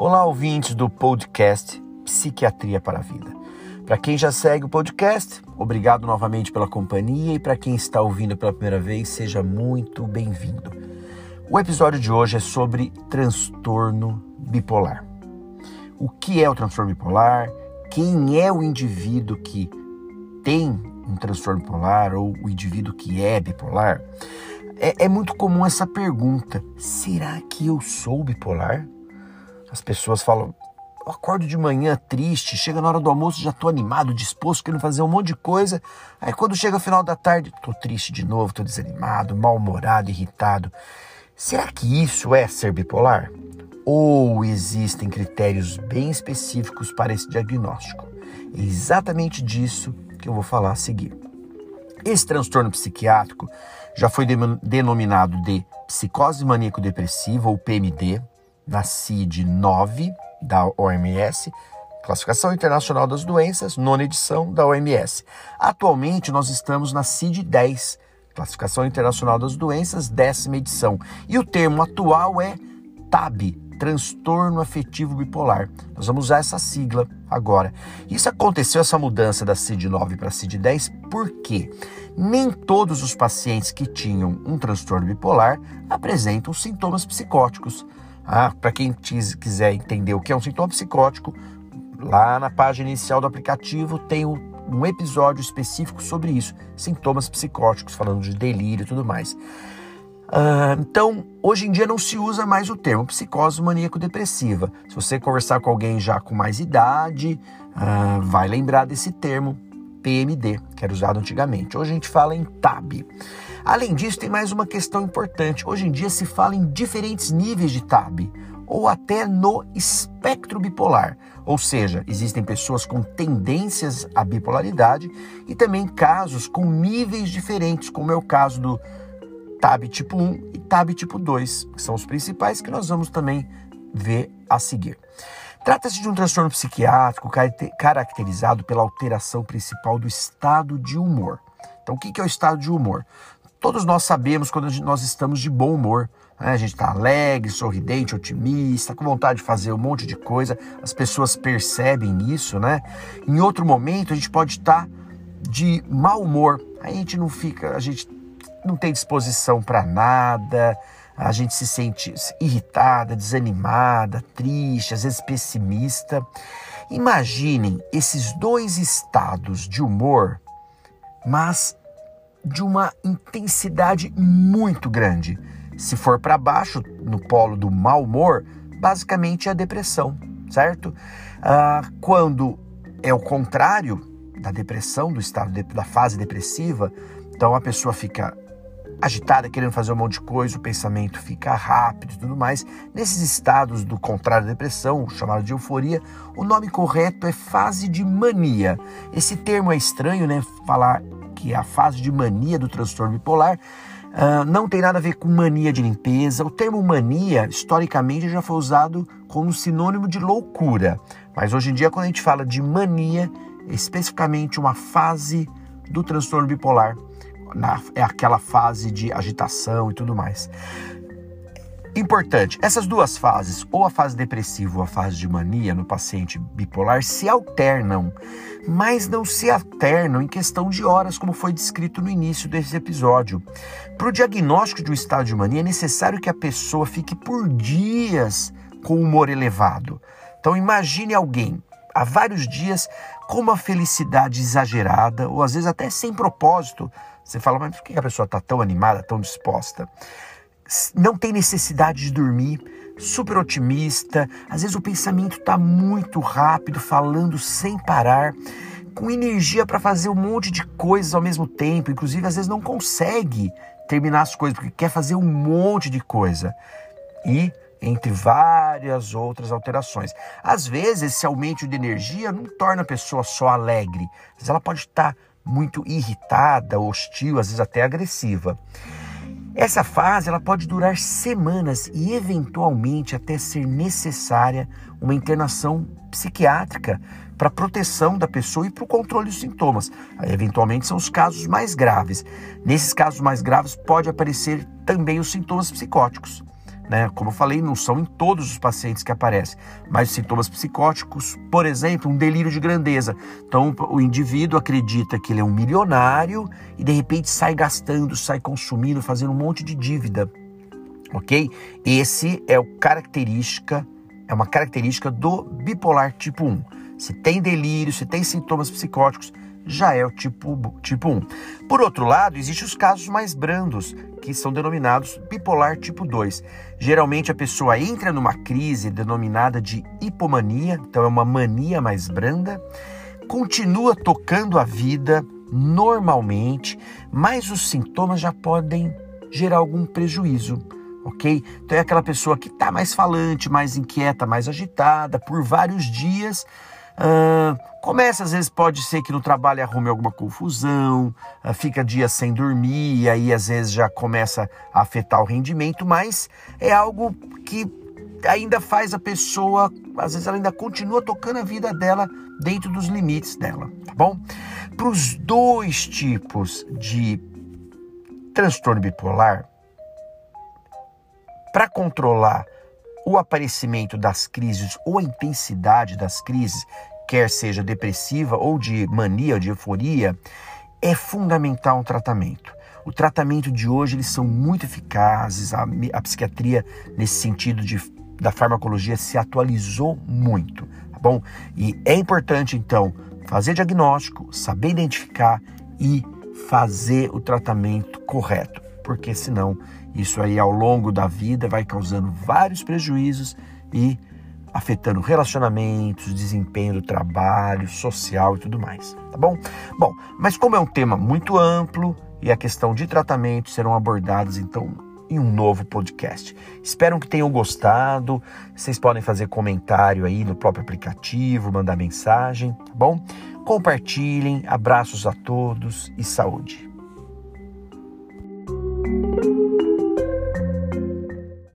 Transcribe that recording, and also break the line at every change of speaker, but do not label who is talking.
Olá, ouvintes do podcast Psiquiatria para a Vida. Para quem já segue o podcast, obrigado novamente pela companhia e para quem está ouvindo pela primeira vez, seja muito bem-vindo. O episódio de hoje é sobre transtorno bipolar. O que é o transtorno bipolar? Quem é o indivíduo que tem um transtorno bipolar ou o indivíduo que é bipolar? É, é muito comum essa pergunta: será que eu sou bipolar? As pessoas falam, eu acordo de manhã triste, chega na hora do almoço já tô animado, disposto, querendo fazer um monte de coisa. Aí quando chega o final da tarde, tô triste de novo, tô desanimado, mal-humorado, irritado. Será que isso é ser bipolar? Ou existem critérios bem específicos para esse diagnóstico? É exatamente disso que eu vou falar a seguir. Esse transtorno psiquiátrico já foi denominado de psicose maníaco-depressiva ou PMD, na CID-9 da OMS, Classificação Internacional das Doenças, nona edição da OMS. Atualmente nós estamos na CID-10, Classificação Internacional das Doenças, décima edição. E o termo atual é TAB, transtorno afetivo bipolar. Nós vamos usar essa sigla agora. Isso aconteceu, essa mudança da CID-9 para a CID-10, por quê? Nem todos os pacientes que tinham um transtorno bipolar apresentam sintomas psicóticos. Ah, Para quem quiser entender o que é um sintoma psicótico, lá na página inicial do aplicativo tem um episódio específico sobre isso, sintomas psicóticos, falando de delírio e tudo mais. Uh, então, hoje em dia não se usa mais o termo psicose maníaco-depressiva. Se você conversar com alguém já com mais idade, uh, vai lembrar desse termo PMD, que era usado antigamente. Hoje a gente fala em TAB. Além disso, tem mais uma questão importante. Hoje em dia se fala em diferentes níveis de TAB, ou até no espectro bipolar. Ou seja, existem pessoas com tendências à bipolaridade e também casos com níveis diferentes, como é o caso do TAB tipo 1 e TAB tipo 2, que são os principais que nós vamos também ver a seguir. Trata-se de um transtorno psiquiátrico caracterizado pela alteração principal do estado de humor. Então, o que é o estado de humor? Todos nós sabemos quando nós estamos de bom humor. Né? A gente está alegre, sorridente, otimista, com vontade de fazer um monte de coisa. As pessoas percebem isso, né? Em outro momento, a gente pode estar tá de mau humor. A gente não fica, a gente não tem disposição para nada, a gente se sente irritada, desanimada, triste, às vezes pessimista. Imaginem esses dois estados de humor, mas de uma intensidade muito grande. Se for para baixo, no polo do mau humor, basicamente é a depressão, certo? Ah, quando é o contrário da depressão, do estado de, da fase depressiva, então a pessoa fica agitada, querendo fazer um monte de coisa, o pensamento fica rápido e tudo mais. Nesses estados do contrário da depressão, chamado de euforia, o nome correto é fase de mania. Esse termo é estranho, né? Falar que é a fase de mania do transtorno bipolar, uh, não tem nada a ver com mania de limpeza. O termo mania, historicamente, já foi usado como sinônimo de loucura. Mas hoje em dia, quando a gente fala de mania, é especificamente uma fase do transtorno bipolar, na, é aquela fase de agitação e tudo mais. Importante, essas duas fases, ou a fase depressiva ou a fase de mania no paciente bipolar, se alternam, mas não se alternam em questão de horas, como foi descrito no início desse episódio. Para o diagnóstico de um estado de mania, é necessário que a pessoa fique por dias com humor elevado. Então, imagine alguém há vários dias com uma felicidade exagerada, ou às vezes até sem propósito. Você fala, mas por que a pessoa está tão animada, tão disposta? Não tem necessidade de dormir, super otimista, às vezes o pensamento está muito rápido, falando sem parar, com energia para fazer um monte de coisas ao mesmo tempo, inclusive às vezes não consegue terminar as coisas porque quer fazer um monte de coisa. E entre várias outras alterações. Às vezes, esse aumento de energia não torna a pessoa só alegre, mas ela pode estar muito irritada, hostil, às vezes até agressiva. Essa fase ela pode durar semanas e eventualmente até ser necessária uma internação psiquiátrica para proteção da pessoa e para o controle dos sintomas. Aí, eventualmente são os casos mais graves. Nesses casos mais graves pode aparecer também os sintomas psicóticos. Né? Como eu falei, não são em todos os pacientes que aparecem, mas sintomas psicóticos, por exemplo, um delírio de grandeza. Então, o indivíduo acredita que ele é um milionário e de repente sai gastando, sai consumindo, fazendo um monte de dívida. OK? Esse é o característica é uma característica do bipolar tipo 1. Se tem delírio, se tem sintomas psicóticos, já é o tipo, tipo 1. Por outro lado, existem os casos mais brandos, que são denominados bipolar tipo 2. Geralmente a pessoa entra numa crise denominada de hipomania, então é uma mania mais branda, continua tocando a vida normalmente, mas os sintomas já podem gerar algum prejuízo ok? Então é aquela pessoa que está mais falante, mais inquieta, mais agitada por vários dias. Começa, às vezes pode ser que no trabalho arrume alguma confusão, uh, fica dias sem dormir, e aí às vezes já começa a afetar o rendimento, mas é algo que ainda faz a pessoa, às vezes ela ainda continua tocando a vida dela dentro dos limites dela, tá bom? Para os dois tipos de transtorno bipolar, para controlar o aparecimento das crises ou a intensidade das crises, quer seja depressiva ou de mania ou de euforia, é fundamental um tratamento. O tratamento de hoje eles são muito eficazes, a, a psiquiatria nesse sentido de, da farmacologia se atualizou muito, tá bom? E é importante então fazer diagnóstico, saber identificar e fazer o tratamento correto, porque senão isso aí ao longo da vida vai causando vários prejuízos e afetando relacionamentos, desempenho do trabalho, social e tudo mais, tá bom? Bom, mas como é um tema muito amplo e a questão de tratamento serão abordados então em um novo podcast. Espero que tenham gostado. Vocês podem fazer comentário aí no próprio aplicativo, mandar mensagem, tá bom? Compartilhem. Abraços a todos e saúde.